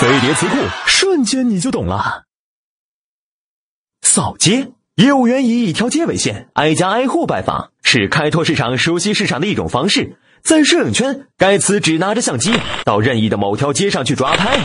飞碟词库，瞬间你就懂了。扫街，业务员以一条街为线，挨家挨户拜访，是开拓市场、熟悉市场的一种方式。在摄影圈，该词只拿着相机到任意的某条街上去抓拍。